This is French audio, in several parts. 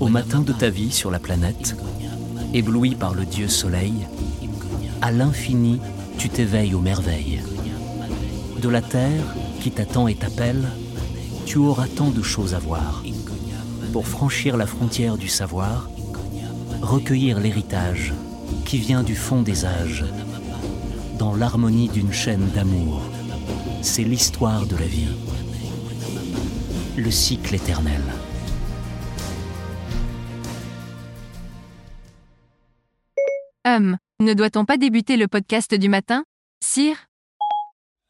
Au matin de ta vie sur la planète, ébloui par le dieu soleil, à l'infini, tu t'éveilles aux merveilles. De la terre qui t'attend et t'appelle, tu auras tant de choses à voir. Pour franchir la frontière du savoir, recueillir l'héritage qui vient du fond des âges, dans l'harmonie d'une chaîne d'amour c'est l'histoire de la vie. Le cycle éternel. Hum, ne doit-on pas débuter le podcast du matin? Sire?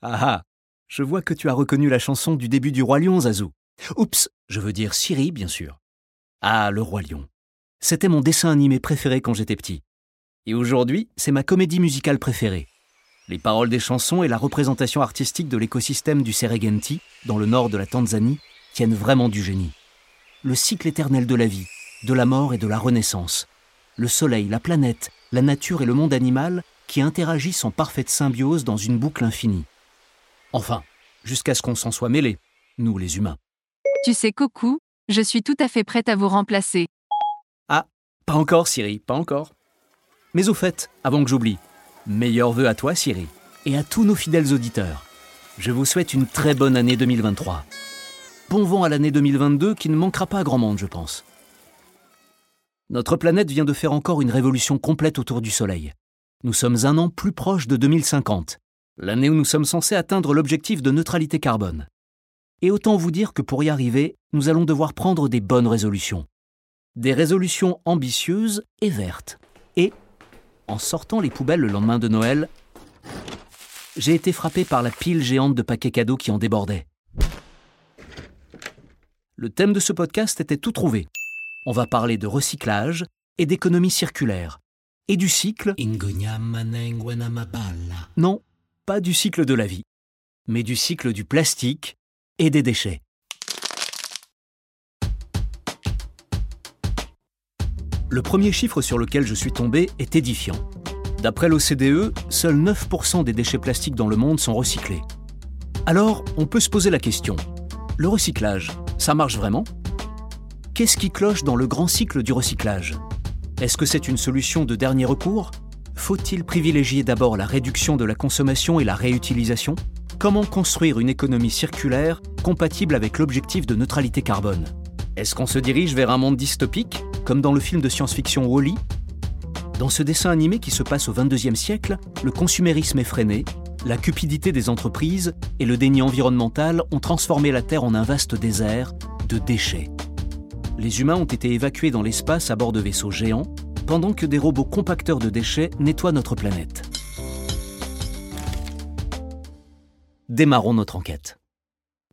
Ah ah Je vois que tu as reconnu la chanson du début du Roi Lion, Zazou. Oups, je veux dire Siri, bien sûr. Ah, le Roi Lion. C'était mon dessin animé préféré quand j'étais petit. Et aujourd'hui, c'est ma comédie musicale préférée. Les paroles des chansons et la représentation artistique de l'écosystème du Serengeti, dans le nord de la Tanzanie, tiennent vraiment du génie. Le cycle éternel de la vie, de la mort et de la renaissance. Le soleil, la planète, la nature et le monde animal qui interagissent en parfaite symbiose dans une boucle infinie. Enfin, jusqu'à ce qu'on s'en soit mêlé, nous les humains. Tu sais, Coucou, je suis tout à fait prête à vous remplacer. Ah, pas encore, Siri, pas encore. Mais au fait, avant que j'oublie, Meilleurs vœux à toi, Siri, et à tous nos fidèles auditeurs. Je vous souhaite une très bonne année 2023. Bon vent à l'année 2022 qui ne manquera pas à grand monde, je pense. Notre planète vient de faire encore une révolution complète autour du Soleil. Nous sommes un an plus proche de 2050, l'année où nous sommes censés atteindre l'objectif de neutralité carbone. Et autant vous dire que pour y arriver, nous allons devoir prendre des bonnes résolutions. Des résolutions ambitieuses et vertes. En sortant les poubelles le lendemain de Noël, j'ai été frappé par la pile géante de paquets cadeaux qui en débordait. Le thème de ce podcast était tout trouvé. On va parler de recyclage et d'économie circulaire. Et du cycle. Non, pas du cycle de la vie, mais du cycle du plastique et des déchets. Le premier chiffre sur lequel je suis tombé est édifiant. D'après l'OCDE, seuls 9% des déchets plastiques dans le monde sont recyclés. Alors, on peut se poser la question. Le recyclage, ça marche vraiment? Qu'est-ce qui cloche dans le grand cycle du recyclage? Est-ce que c'est une solution de dernier recours? Faut-il privilégier d'abord la réduction de la consommation et la réutilisation? Comment construire une économie circulaire compatible avec l'objectif de neutralité carbone? Est-ce qu'on se dirige vers un monde dystopique comme dans le film de science-fiction Wally. Dans ce dessin animé qui se passe au XXIe siècle, le consumérisme effréné, la cupidité des entreprises et le déni environnemental ont transformé la Terre en un vaste désert de déchets. Les humains ont été évacués dans l'espace à bord de vaisseaux géants, pendant que des robots compacteurs de déchets nettoient notre planète. Démarrons notre enquête.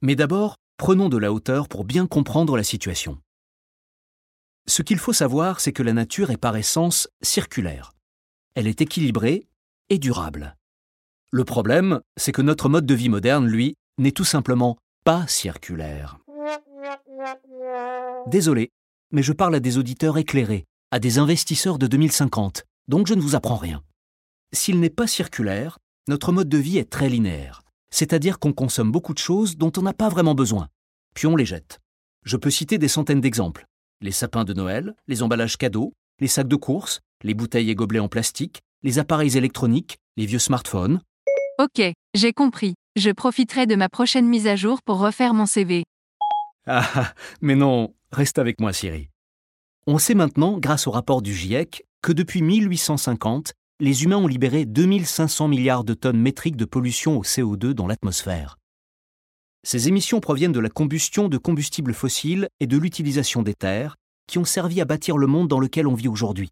Mais d'abord, prenons de la hauteur pour bien comprendre la situation. Ce qu'il faut savoir, c'est que la nature est par essence circulaire. Elle est équilibrée et durable. Le problème, c'est que notre mode de vie moderne, lui, n'est tout simplement pas circulaire. Désolé, mais je parle à des auditeurs éclairés, à des investisseurs de 2050, donc je ne vous apprends rien. S'il n'est pas circulaire, notre mode de vie est très linéaire, c'est-à-dire qu'on consomme beaucoup de choses dont on n'a pas vraiment besoin, puis on les jette. Je peux citer des centaines d'exemples les sapins de Noël, les emballages cadeaux, les sacs de course, les bouteilles et gobelets en plastique, les appareils électroniques, les vieux smartphones. Ok, j'ai compris. Je profiterai de ma prochaine mise à jour pour refaire mon CV. Ah, mais non, reste avec moi, Siri. On sait maintenant, grâce au rapport du GIEC, que depuis 1850, les humains ont libéré 2500 milliards de tonnes métriques de pollution au CO2 dans l'atmosphère. Ces émissions proviennent de la combustion de combustibles fossiles et de l'utilisation des terres, qui ont servi à bâtir le monde dans lequel on vit aujourd'hui.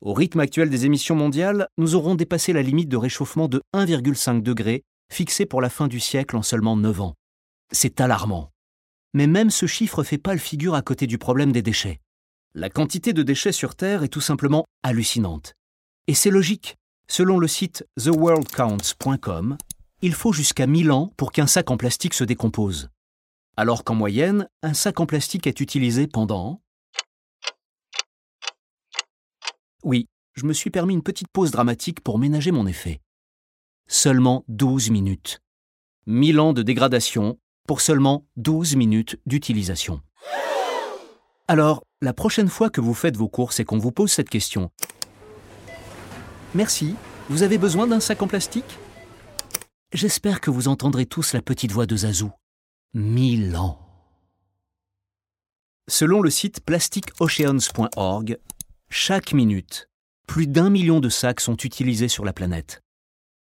Au rythme actuel des émissions mondiales, nous aurons dépassé la limite de réchauffement de 1,5 degré fixé pour la fin du siècle en seulement 9 ans. C'est alarmant. Mais même ce chiffre fait pas le figure à côté du problème des déchets. La quantité de déchets sur Terre est tout simplement hallucinante. Et c'est logique. Selon le site theworldcounts.com, il faut jusqu'à 1000 ans pour qu'un sac en plastique se décompose. Alors qu'en moyenne, un sac en plastique est utilisé pendant... Oui, je me suis permis une petite pause dramatique pour ménager mon effet. Seulement 12 minutes. 1000 ans de dégradation pour seulement 12 minutes d'utilisation. Alors, la prochaine fois que vous faites vos courses et qu'on vous pose cette question, Merci, vous avez besoin d'un sac en plastique? J'espère que vous entendrez tous la petite voix de Zazou. Mille ans. Selon le site plasticoceans.org, chaque minute, plus d'un million de sacs sont utilisés sur la planète.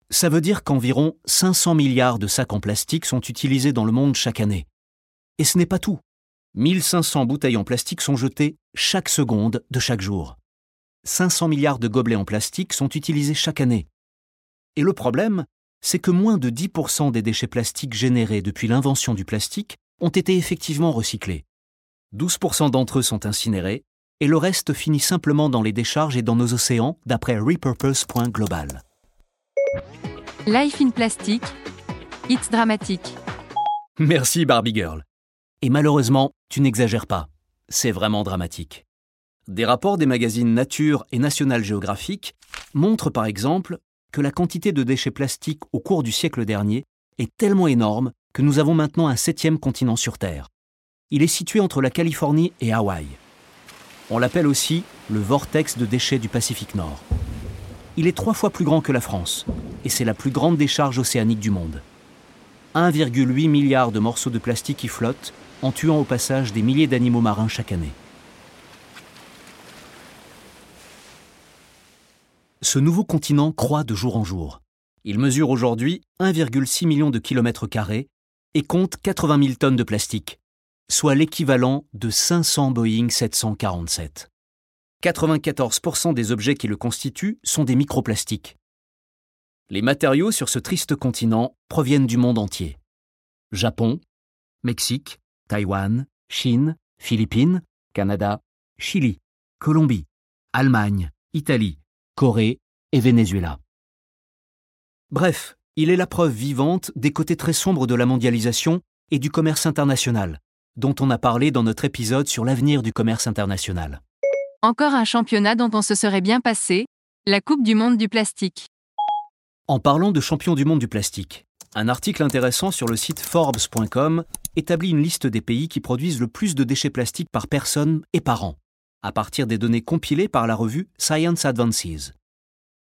Ça veut dire qu'environ 500 milliards de sacs en plastique sont utilisés dans le monde chaque année. Et ce n'est pas tout. 1500 bouteilles en plastique sont jetées chaque seconde de chaque jour. 500 milliards de gobelets en plastique sont utilisés chaque année. Et le problème, c'est que moins de 10% des déchets plastiques générés depuis l'invention du plastique ont été effectivement recyclés. 12% d'entre eux sont incinérés, et le reste finit simplement dans les décharges et dans nos océans, d'après repurpose.global. Life in Plastic, it's dramatique. Merci Barbie Girl. Et malheureusement, tu n'exagères pas. C'est vraiment dramatique. Des rapports des magazines Nature et National Geographic montrent par exemple que la quantité de déchets plastiques au cours du siècle dernier est tellement énorme que nous avons maintenant un septième continent sur Terre. Il est situé entre la Californie et Hawaï. On l'appelle aussi le vortex de déchets du Pacifique Nord. Il est trois fois plus grand que la France, et c'est la plus grande décharge océanique du monde. 1,8 milliard de morceaux de plastique y flottent, en tuant au passage des milliers d'animaux marins chaque année. Ce nouveau continent croît de jour en jour. Il mesure aujourd'hui 1,6 million de kilomètres carrés et compte 80 000 tonnes de plastique, soit l'équivalent de 500 Boeing 747. 94% des objets qui le constituent sont des microplastiques. Les matériaux sur ce triste continent proviennent du monde entier. Japon, Mexique, Taïwan, Chine, Philippines, Canada, Chili, Colombie, Allemagne, Italie, Corée et Venezuela. Bref, il est la preuve vivante des côtés très sombres de la mondialisation et du commerce international, dont on a parlé dans notre épisode sur l'avenir du commerce international. Encore un championnat dont on se serait bien passé, la Coupe du monde du plastique. En parlant de champion du monde du plastique, un article intéressant sur le site Forbes.com établit une liste des pays qui produisent le plus de déchets plastiques par personne et par an à partir des données compilées par la revue Science Advances.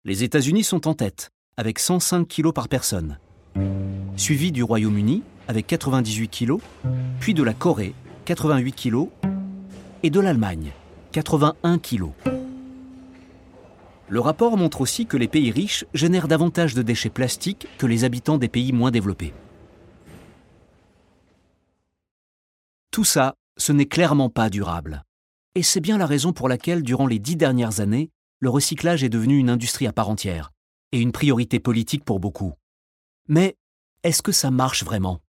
Les États-Unis sont en tête, avec 105 kg par personne, suivi du Royaume-Uni, avec 98 kg, puis de la Corée, 88 kg, et de l'Allemagne, 81 kg. Le rapport montre aussi que les pays riches génèrent davantage de déchets plastiques que les habitants des pays moins développés. Tout ça, ce n'est clairement pas durable. Et c'est bien la raison pour laquelle, durant les dix dernières années, le recyclage est devenu une industrie à part entière, et une priorité politique pour beaucoup. Mais est-ce que ça marche vraiment?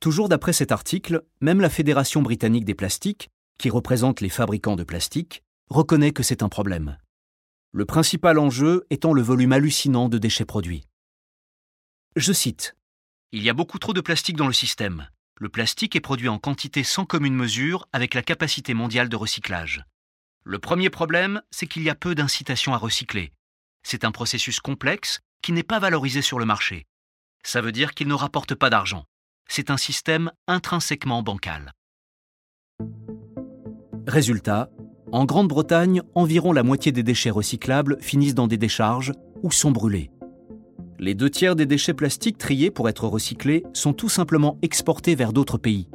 Toujours d'après cet article, même la Fédération britannique des plastiques, qui représente les fabricants de plastique, reconnaît que c'est un problème. Le principal enjeu étant le volume hallucinant de déchets produits. Je cite Il y a beaucoup trop de plastique dans le système. Le plastique est produit en quantité sans commune mesure avec la capacité mondiale de recyclage. Le premier problème, c'est qu'il y a peu d'incitation à recycler. C'est un processus complexe qui n'est pas valorisé sur le marché. Ça veut dire qu'il ne rapporte pas d'argent. C'est un système intrinsèquement bancal. Résultat, en Grande-Bretagne, environ la moitié des déchets recyclables finissent dans des décharges ou sont brûlés les deux tiers des déchets plastiques triés pour être recyclés sont tout simplement exportés vers d'autres pays,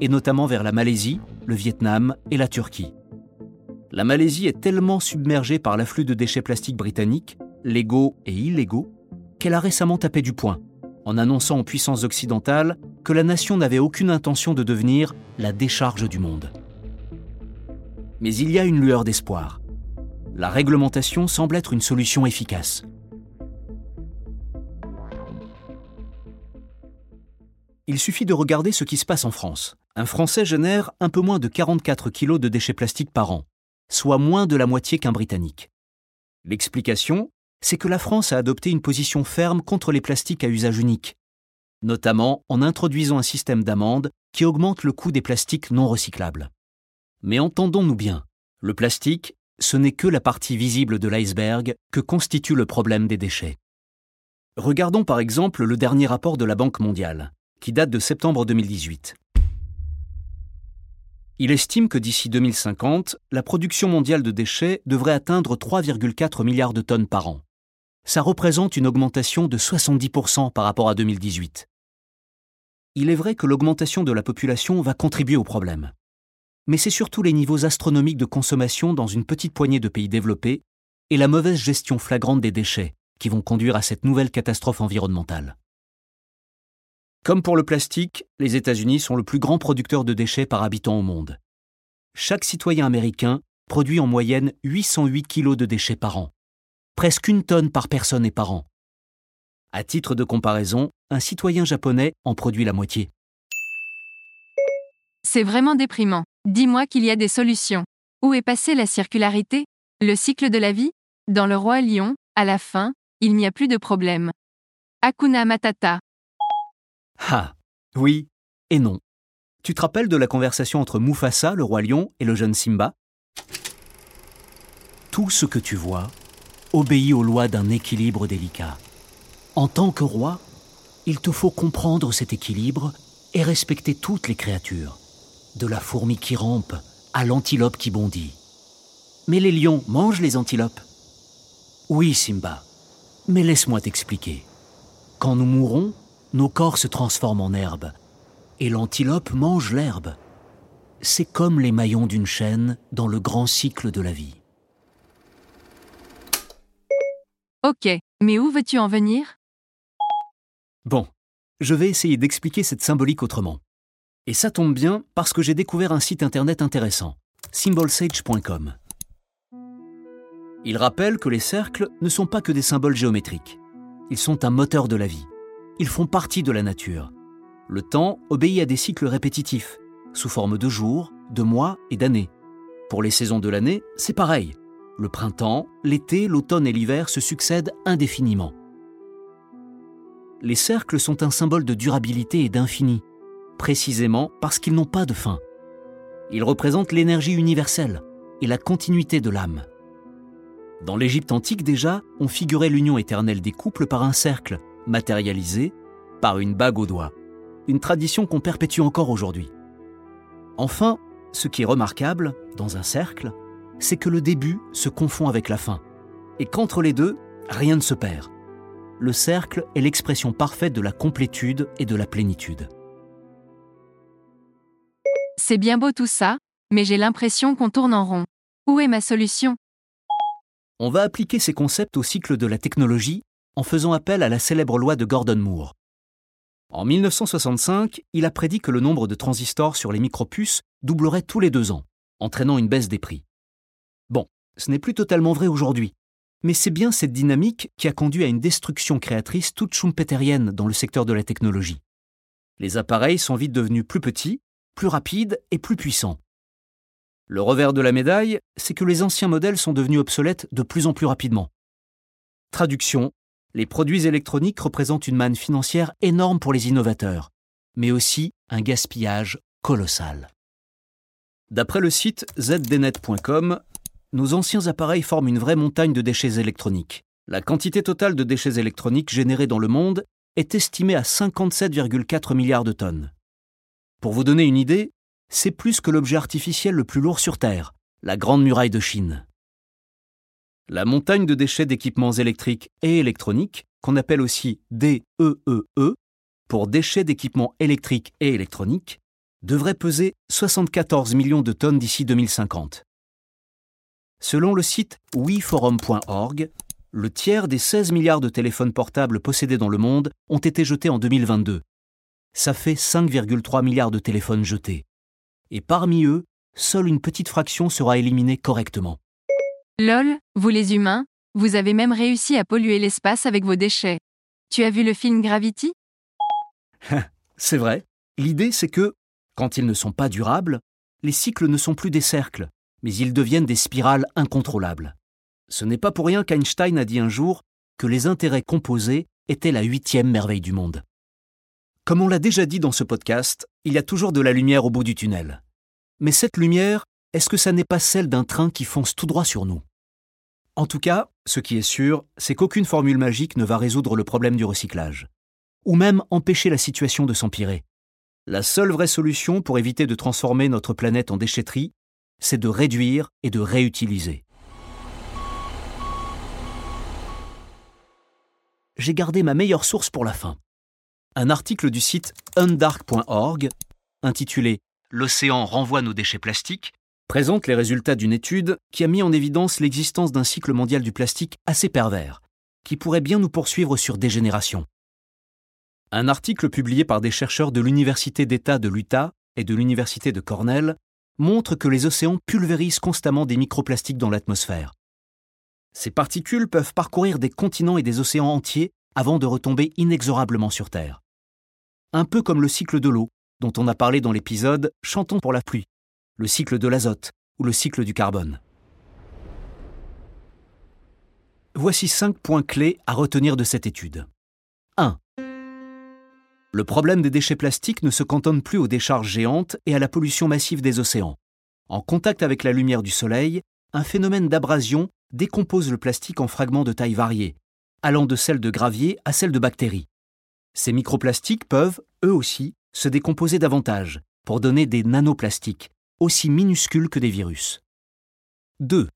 et notamment vers la Malaisie, le Vietnam et la Turquie. La Malaisie est tellement submergée par l'afflux de déchets plastiques britanniques, légaux et illégaux, qu'elle a récemment tapé du poing, en annonçant aux puissances occidentales que la nation n'avait aucune intention de devenir la décharge du monde. Mais il y a une lueur d'espoir. La réglementation semble être une solution efficace. Il suffit de regarder ce qui se passe en France. Un Français génère un peu moins de 44 kg de déchets plastiques par an, soit moins de la moitié qu'un Britannique. L'explication, c'est que la France a adopté une position ferme contre les plastiques à usage unique, notamment en introduisant un système d'amende qui augmente le coût des plastiques non recyclables. Mais entendons-nous bien, le plastique, ce n'est que la partie visible de l'iceberg que constitue le problème des déchets. Regardons par exemple le dernier rapport de la Banque mondiale, qui date de septembre 2018. Il estime que d'ici 2050, la production mondiale de déchets devrait atteindre 3,4 milliards de tonnes par an. Ça représente une augmentation de 70% par rapport à 2018. Il est vrai que l'augmentation de la population va contribuer au problème. Mais c'est surtout les niveaux astronomiques de consommation dans une petite poignée de pays développés et la mauvaise gestion flagrante des déchets qui vont conduire à cette nouvelle catastrophe environnementale. Comme pour le plastique, les États-Unis sont le plus grand producteur de déchets par habitant au monde. Chaque citoyen américain produit en moyenne 808 kg de déchets par an, presque une tonne par personne et par an. À titre de comparaison, un citoyen japonais en produit la moitié. C'est vraiment déprimant. Dis-moi qu'il y a des solutions. Où est passée la circularité Le cycle de la vie? Dans le roi lion, à la fin, il n'y a plus de problème. Hakuna Matata. Ah, oui et non. Tu te rappelles de la conversation entre Mufasa, le roi lion, et le jeune Simba? Tout ce que tu vois obéit aux lois d'un équilibre délicat. En tant que roi, il te faut comprendre cet équilibre et respecter toutes les créatures, de la fourmi qui rampe à l'antilope qui bondit. Mais les lions mangent les antilopes? Oui, Simba, mais laisse-moi t'expliquer. Quand nous mourons, nos corps se transforment en herbe, et l'antilope mange l'herbe. C'est comme les maillons d'une chaîne dans le grand cycle de la vie. Ok, mais où veux-tu en venir? Bon, je vais essayer d'expliquer cette symbolique autrement. Et ça tombe bien parce que j'ai découvert un site internet intéressant, symbolsage.com. Il rappelle que les cercles ne sont pas que des symboles géométriques. Ils sont un moteur de la vie. Ils font partie de la nature. Le temps obéit à des cycles répétitifs, sous forme de jours, de mois et d'années. Pour les saisons de l'année, c'est pareil. Le printemps, l'été, l'automne et l'hiver se succèdent indéfiniment. Les cercles sont un symbole de durabilité et d'infini, précisément parce qu'ils n'ont pas de fin. Ils représentent l'énergie universelle et la continuité de l'âme. Dans l'Égypte antique déjà, on figurait l'union éternelle des couples par un cercle, matérialisé par une bague au doigt. Une tradition qu'on perpétue encore aujourd'hui. Enfin, ce qui est remarquable, dans un cercle, c'est que le début se confond avec la fin, et qu'entre les deux, rien ne se perd. Le cercle est l'expression parfaite de la complétude et de la plénitude. C'est bien beau tout ça, mais j'ai l'impression qu'on tourne en rond. Où est ma solution? On va appliquer ces concepts au cycle de la technologie en faisant appel à la célèbre loi de Gordon Moore. En 1965, il a prédit que le nombre de transistors sur les micropuces doublerait tous les deux ans, entraînant une baisse des prix. Bon, ce n'est plus totalement vrai aujourd'hui, mais c'est bien cette dynamique qui a conduit à une destruction créatrice toute schumpeterienne dans le secteur de la technologie. Les appareils sont vite devenus plus petits, plus rapides et plus puissants. Le revers de la médaille, c'est que les anciens modèles sont devenus obsolètes de plus en plus rapidement. Traduction, les produits électroniques représentent une manne financière énorme pour les innovateurs, mais aussi un gaspillage colossal. D'après le site zdnet.com, nos anciens appareils forment une vraie montagne de déchets électroniques. La quantité totale de déchets électroniques générés dans le monde est estimée à 57,4 milliards de tonnes. Pour vous donner une idée, c'est plus que l'objet artificiel le plus lourd sur Terre, la Grande Muraille de Chine. La montagne de déchets d'équipements électriques et électroniques, qu'on appelle aussi DEEE, e, pour déchets d'équipements électriques et électroniques, devrait peser 74 millions de tonnes d'ici 2050. Selon le site weforum.org, le tiers des 16 milliards de téléphones portables possédés dans le monde ont été jetés en 2022. Ça fait 5,3 milliards de téléphones jetés. Et parmi eux, seule une petite fraction sera éliminée correctement. Lol, vous les humains, vous avez même réussi à polluer l'espace avec vos déchets. Tu as vu le film Gravity? C'est vrai, l'idée c'est que, quand ils ne sont pas durables, les cycles ne sont plus des cercles, mais ils deviennent des spirales incontrôlables. Ce n'est pas pour rien qu'Einstein a dit un jour que les intérêts composés étaient la huitième merveille du monde. Comme on l'a déjà dit dans ce podcast, il y a toujours de la lumière au bout du tunnel. Mais cette lumière, est-ce que ça n'est pas celle d'un train qui fonce tout droit sur nous? En tout cas, ce qui est sûr, c'est qu'aucune formule magique ne va résoudre le problème du recyclage, ou même empêcher la situation de s'empirer. La seule vraie solution pour éviter de transformer notre planète en déchetterie, c'est de réduire et de réutiliser. J'ai gardé ma meilleure source pour la fin. Un article du site undark.org, intitulé L'océan renvoie nos déchets plastiques, présente les résultats d'une étude qui a mis en évidence l'existence d'un cycle mondial du plastique assez pervers, qui pourrait bien nous poursuivre sur des générations. Un article publié par des chercheurs de l'Université d'État de l'Utah et de l'Université de Cornell montre que les océans pulvérisent constamment des microplastiques dans l'atmosphère. Ces particules peuvent parcourir des continents et des océans entiers avant de retomber inexorablement sur Terre. Un peu comme le cycle de l'eau, dont on a parlé dans l'épisode Chantons pour la pluie, le cycle de l'azote ou le cycle du carbone. Voici cinq points clés à retenir de cette étude. 1. Le problème des déchets plastiques ne se cantonne plus aux décharges géantes et à la pollution massive des océans. En contact avec la lumière du soleil, un phénomène d'abrasion décompose le plastique en fragments de taille variée, allant de celles de gravier à celles de bactéries. Ces microplastiques peuvent, eux aussi, se décomposer davantage pour donner des nanoplastiques, aussi minuscules que des virus. 2.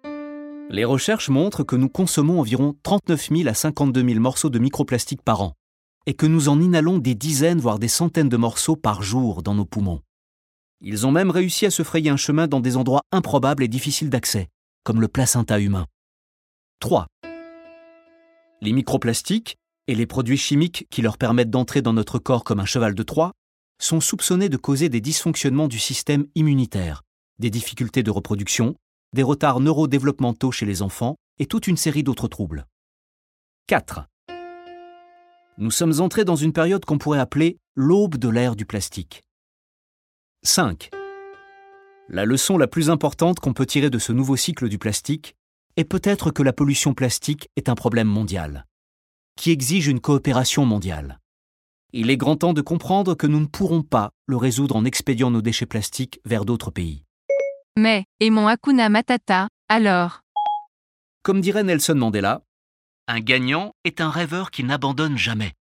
Les recherches montrent que nous consommons environ 39 000 à 52 000 morceaux de microplastiques par an, et que nous en inhalons des dizaines voire des centaines de morceaux par jour dans nos poumons. Ils ont même réussi à se frayer un chemin dans des endroits improbables et difficiles d'accès, comme le placenta humain. 3. Les microplastiques, et les produits chimiques qui leur permettent d'entrer dans notre corps comme un cheval de Troie, sont soupçonnés de causer des dysfonctionnements du système immunitaire, des difficultés de reproduction, des retards neurodéveloppementaux chez les enfants et toute une série d'autres troubles. 4. Nous sommes entrés dans une période qu'on pourrait appeler l'aube de l'ère du plastique. 5. La leçon la plus importante qu'on peut tirer de ce nouveau cycle du plastique est peut-être que la pollution plastique est un problème mondial, qui exige une coopération mondiale. Il est grand temps de comprendre que nous ne pourrons pas le résoudre en expédiant nos déchets plastiques vers d'autres pays. Mais, et mon Hakuna Matata, alors? Comme dirait Nelson Mandela, un gagnant est un rêveur qui n'abandonne jamais.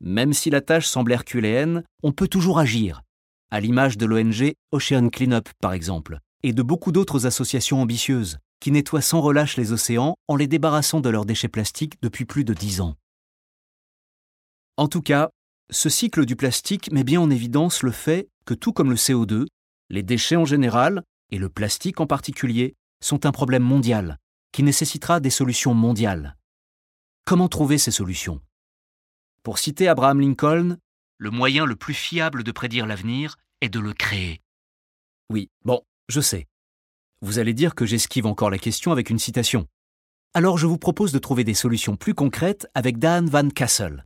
Même si la tâche semble herculéenne, on peut toujours agir, à l'image de l'ONG Ocean Cleanup par exemple, et de beaucoup d'autres associations ambitieuses, qui nettoient sans relâche les océans en les débarrassant de leurs déchets plastiques depuis plus de dix ans. En tout cas, ce cycle du plastique met bien en évidence le fait que tout comme le CO2, les déchets en général, et le plastique en particulier, sont un problème mondial, qui nécessitera des solutions mondiales. Comment trouver ces solutions? Pour citer Abraham Lincoln, le moyen le plus fiable de prédire l'avenir est de le créer. Oui, bon, je sais. Vous allez dire que j'esquive encore la question avec une citation. Alors je vous propose de trouver des solutions plus concrètes avec Dan Van Kassel,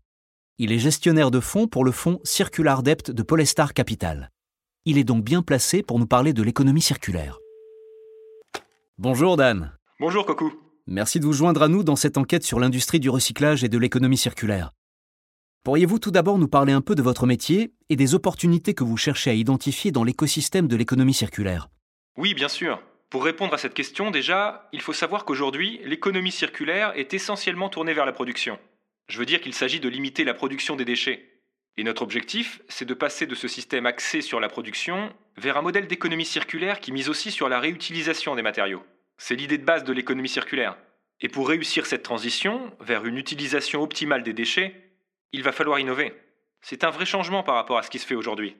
il est gestionnaire de fonds pour le fonds Circular Debt de Polestar Capital. Il est donc bien placé pour nous parler de l'économie circulaire. Bonjour Dan. Bonjour Coco. Merci de vous joindre à nous dans cette enquête sur l'industrie du recyclage et de l'économie circulaire. Pourriez-vous tout d'abord nous parler un peu de votre métier et des opportunités que vous cherchez à identifier dans l'écosystème de l'économie circulaire? Oui, bien sûr. Pour répondre à cette question, déjà, il faut savoir qu'aujourd'hui, l'économie circulaire est essentiellement tournée vers la production. Je veux dire qu'il s'agit de limiter la production des déchets. Et notre objectif, c'est de passer de ce système axé sur la production vers un modèle d'économie circulaire qui mise aussi sur la réutilisation des matériaux. C'est l'idée de base de l'économie circulaire. Et pour réussir cette transition vers une utilisation optimale des déchets, il va falloir innover. C'est un vrai changement par rapport à ce qui se fait aujourd'hui.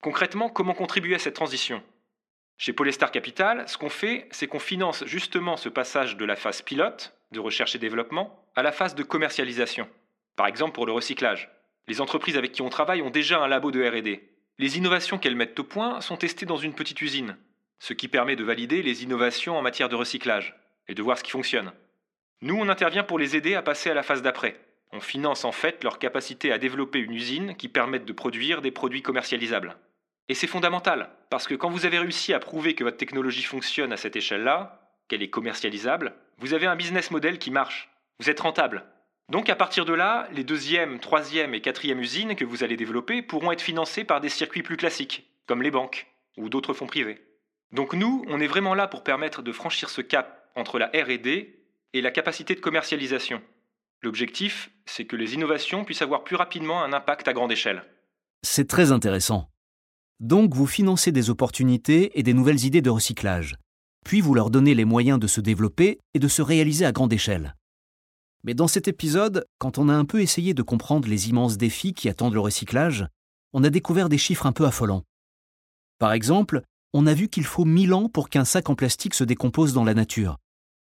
Concrètement, comment contribuer à cette transition? Chez Polestar Capital, ce qu'on fait, c'est qu'on finance justement ce passage de la phase pilote, de recherche et développement, à la phase de commercialisation. Par exemple pour le recyclage. Les entreprises avec qui on travaille ont déjà un labo de RD. Les innovations qu'elles mettent au point sont testées dans une petite usine, ce qui permet de valider les innovations en matière de recyclage et de voir ce qui fonctionne. Nous, on intervient pour les aider à passer à la phase d'après. On finance en fait leur capacité à développer une usine qui permette de produire des produits commercialisables. Et c'est fondamental, parce que quand vous avez réussi à prouver que votre technologie fonctionne à cette échelle-là, qu'elle est commercialisable, vous avez un business model qui marche. Vous êtes rentable. Donc à partir de là, les deuxième, troisième et quatrième usines que vous allez développer pourront être financées par des circuits plus classiques, comme les banques ou d'autres fonds privés. Donc nous, on est vraiment là pour permettre de franchir ce cap entre la RD et la capacité de commercialisation. L'objectif, c'est que les innovations puissent avoir plus rapidement un impact à grande échelle. C'est très intéressant. Donc vous financez des opportunités et des nouvelles idées de recyclage, puis vous leur donnez les moyens de se développer et de se réaliser à grande échelle. Mais dans cet épisode, quand on a un peu essayé de comprendre les immenses défis qui attendent le recyclage, on a découvert des chiffres un peu affolants. Par exemple, on a vu qu'il faut 1000 ans pour qu'un sac en plastique se décompose dans la nature,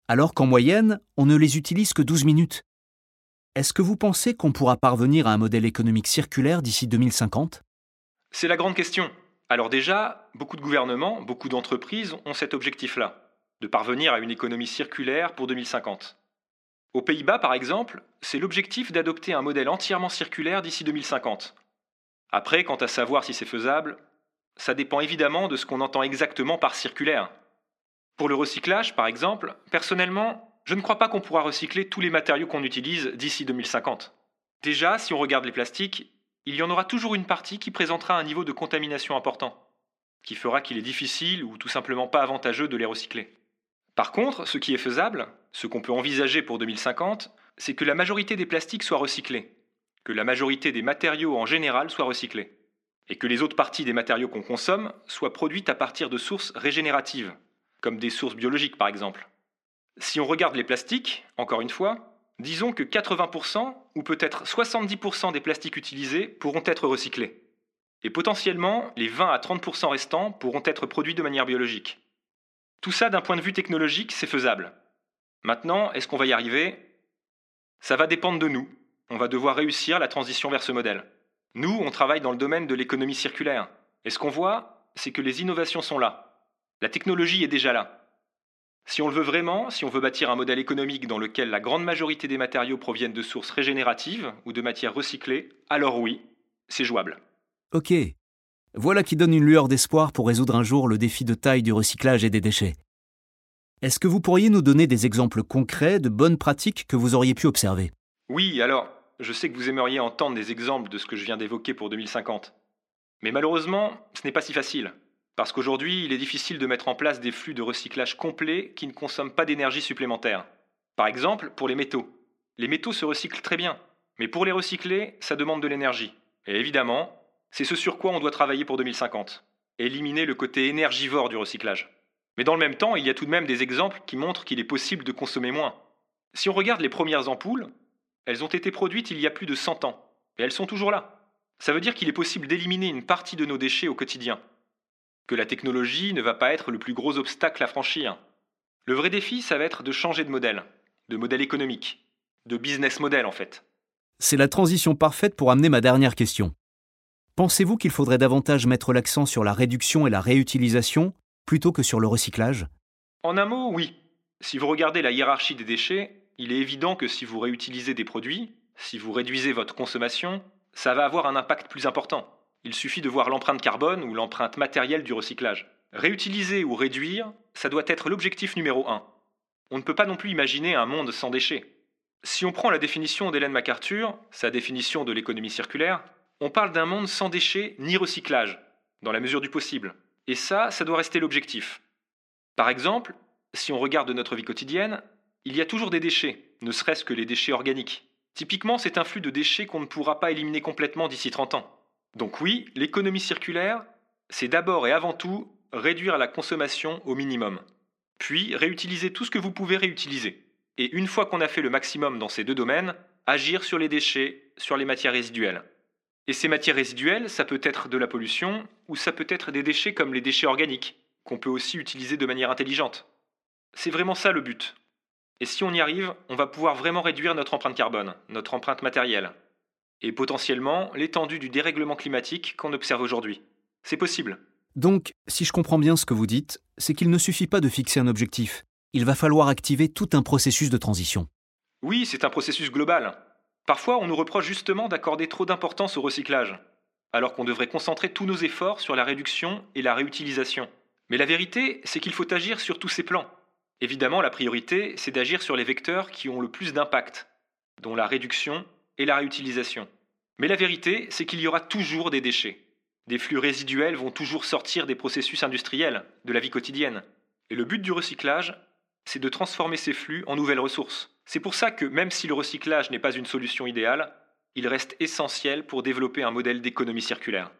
alors qu'en moyenne, on ne les utilise que 12 minutes. Est-ce que vous pensez qu'on pourra parvenir à un modèle économique circulaire d'ici 2050 C'est la grande question. Alors déjà, beaucoup de gouvernements, beaucoup d'entreprises ont cet objectif-là, de parvenir à une économie circulaire pour 2050. Aux Pays-Bas, par exemple, c'est l'objectif d'adopter un modèle entièrement circulaire d'ici 2050. Après, quant à savoir si c'est faisable, ça dépend évidemment de ce qu'on entend exactement par circulaire. Pour le recyclage, par exemple, personnellement, je ne crois pas qu'on pourra recycler tous les matériaux qu'on utilise d'ici 2050. Déjà, si on regarde les plastiques, il y en aura toujours une partie qui présentera un niveau de contamination important, qui fera qu'il est difficile ou tout simplement pas avantageux de les recycler. Par contre, ce qui est faisable, ce qu'on peut envisager pour 2050, c'est que la majorité des plastiques soient recyclés, que la majorité des matériaux en général soient recyclés, et que les autres parties des matériaux qu'on consomme soient produites à partir de sources régénératives, comme des sources biologiques par exemple. Si on regarde les plastiques, encore une fois, disons que 80% ou peut-être 70% des plastiques utilisés pourront être recyclés. Et potentiellement, les 20 à 30% restants pourront être produits de manière biologique. Tout ça, d'un point de vue technologique, c'est faisable. Maintenant, est-ce qu'on va y arriver? Ça va dépendre de nous. On va devoir réussir la transition vers ce modèle. Nous, on travaille dans le domaine de l'économie circulaire. Et ce qu'on voit, c'est que les innovations sont là. La technologie est déjà là. Si on le veut vraiment, si on veut bâtir un modèle économique dans lequel la grande majorité des matériaux proviennent de sources régénératives ou de matières recyclées, alors oui, c'est jouable. Ok. Voilà qui donne une lueur d'espoir pour résoudre un jour le défi de taille du recyclage et des déchets. Est-ce que vous pourriez nous donner des exemples concrets de bonnes pratiques que vous auriez pu observer? Oui, alors, je sais que vous aimeriez entendre des exemples de ce que je viens d'évoquer pour 2050. Mais malheureusement, ce n'est pas si facile. Parce qu'aujourd'hui, il est difficile de mettre en place des flux de recyclage complets qui ne consomment pas d'énergie supplémentaire. Par exemple, pour les métaux. Les métaux se recyclent très bien, mais pour les recycler, ça demande de l'énergie. Et évidemment, c'est ce sur quoi on doit travailler pour 2050. Éliminer le côté énergivore du recyclage. Mais dans le même temps, il y a tout de même des exemples qui montrent qu'il est possible de consommer moins. Si on regarde les premières ampoules, elles ont été produites il y a plus de 100 ans, et elles sont toujours là. Ça veut dire qu'il est possible d'éliminer une partie de nos déchets au quotidien que la technologie ne va pas être le plus gros obstacle à franchir. Le vrai défi, ça va être de changer de modèle, de modèle économique, de business model en fait. C'est la transition parfaite pour amener ma dernière question. Pensez-vous qu'il faudrait davantage mettre l'accent sur la réduction et la réutilisation plutôt que sur le recyclage? En un mot, oui. Si vous regardez la hiérarchie des déchets, il est évident que si vous réutilisez des produits, si vous réduisez votre consommation, ça va avoir un impact plus important. Il suffit de voir l'empreinte carbone ou l'empreinte matérielle du recyclage. Réutiliser ou réduire, ça doit être l'objectif numéro un. On ne peut pas non plus imaginer un monde sans déchets. Si on prend la définition d'Hélène MacArthur, sa définition de l'économie circulaire, on parle d'un monde sans déchets ni recyclage, dans la mesure du possible. Et ça, ça doit rester l'objectif. Par exemple, si on regarde notre vie quotidienne, il y a toujours des déchets, ne serait-ce que les déchets organiques. Typiquement, c'est un flux de déchets qu'on ne pourra pas éliminer complètement d'ici 30 ans. Donc oui, l'économie circulaire, c'est d'abord et avant tout réduire la consommation au minimum. Puis réutiliser tout ce que vous pouvez réutiliser. Et une fois qu'on a fait le maximum dans ces deux domaines, agir sur les déchets, sur les matières résiduelles. Et ces matières résiduelles, ça peut être de la pollution, ou ça peut être des déchets comme les déchets organiques, qu'on peut aussi utiliser de manière intelligente. C'est vraiment ça le but. Et si on y arrive, on va pouvoir vraiment réduire notre empreinte carbone, notre empreinte matérielle, et potentiellement l'étendue du dérèglement climatique qu'on observe aujourd'hui. C'est possible. Donc, si je comprends bien ce que vous dites, c'est qu'il ne suffit pas de fixer un objectif. Il va falloir activer tout un processus de transition. Oui, c'est un processus global. Parfois, on nous reproche justement d'accorder trop d'importance au recyclage, alors qu'on devrait concentrer tous nos efforts sur la réduction et la réutilisation. Mais la vérité, c'est qu'il faut agir sur tous ces plans. Évidemment, la priorité, c'est d'agir sur les vecteurs qui ont le plus d'impact, dont la réduction et la réutilisation. Mais la vérité, c'est qu'il y aura toujours des déchets. Des flux résiduels vont toujours sortir des processus industriels, de la vie quotidienne. Et le but du recyclage, c'est de transformer ces flux en nouvelles ressources. C'est pour ça que même si le recyclage n'est pas une solution idéale, il reste essentiel pour développer un modèle d'économie circulaire.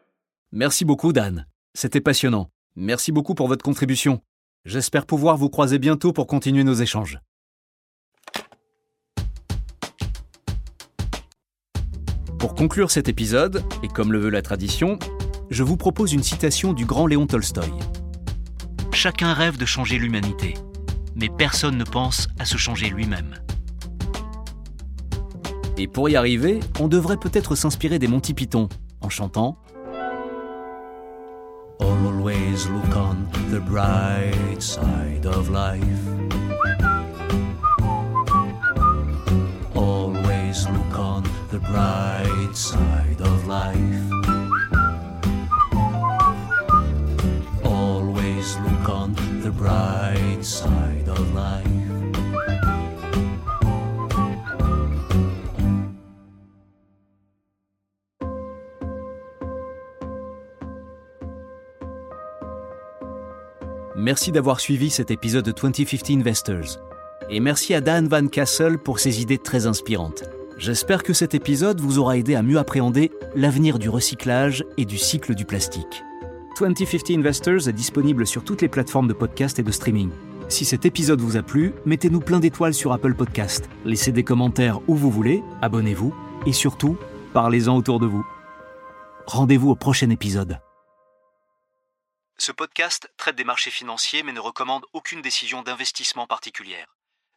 Merci beaucoup Dan. C'était passionnant. Merci beaucoup pour votre contribution. J'espère pouvoir vous croiser bientôt pour continuer nos échanges. Conclure cet épisode, et comme le veut la tradition, je vous propose une citation du grand Léon Tolstoï. Chacun rêve de changer l'humanité, mais personne ne pense à se changer lui-même. Et pour y arriver, on devrait peut-être s'inspirer des Monty Python en chantant Always look on the bright side of life. Bright side of life. Always look on the bright side of life. Merci d'avoir suivi cet épisode de 2050 Investors. Et merci à Dan Van Castle pour ses idées très inspirantes. J'espère que cet épisode vous aura aidé à mieux appréhender l'avenir du recyclage et du cycle du plastique. 2050 Investors est disponible sur toutes les plateformes de podcast et de streaming. Si cet épisode vous a plu, mettez-nous plein d'étoiles sur Apple Podcast, laissez des commentaires où vous voulez, abonnez-vous et surtout, parlez-en autour de vous. Rendez-vous au prochain épisode. Ce podcast traite des marchés financiers mais ne recommande aucune décision d'investissement particulière.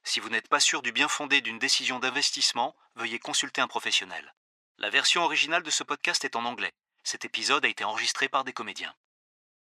Si vous n'êtes pas sûr du bien fondé d'une décision d'investissement, veuillez consulter un professionnel. La version originale de ce podcast est en anglais. Cet épisode a été enregistré par des comédiens.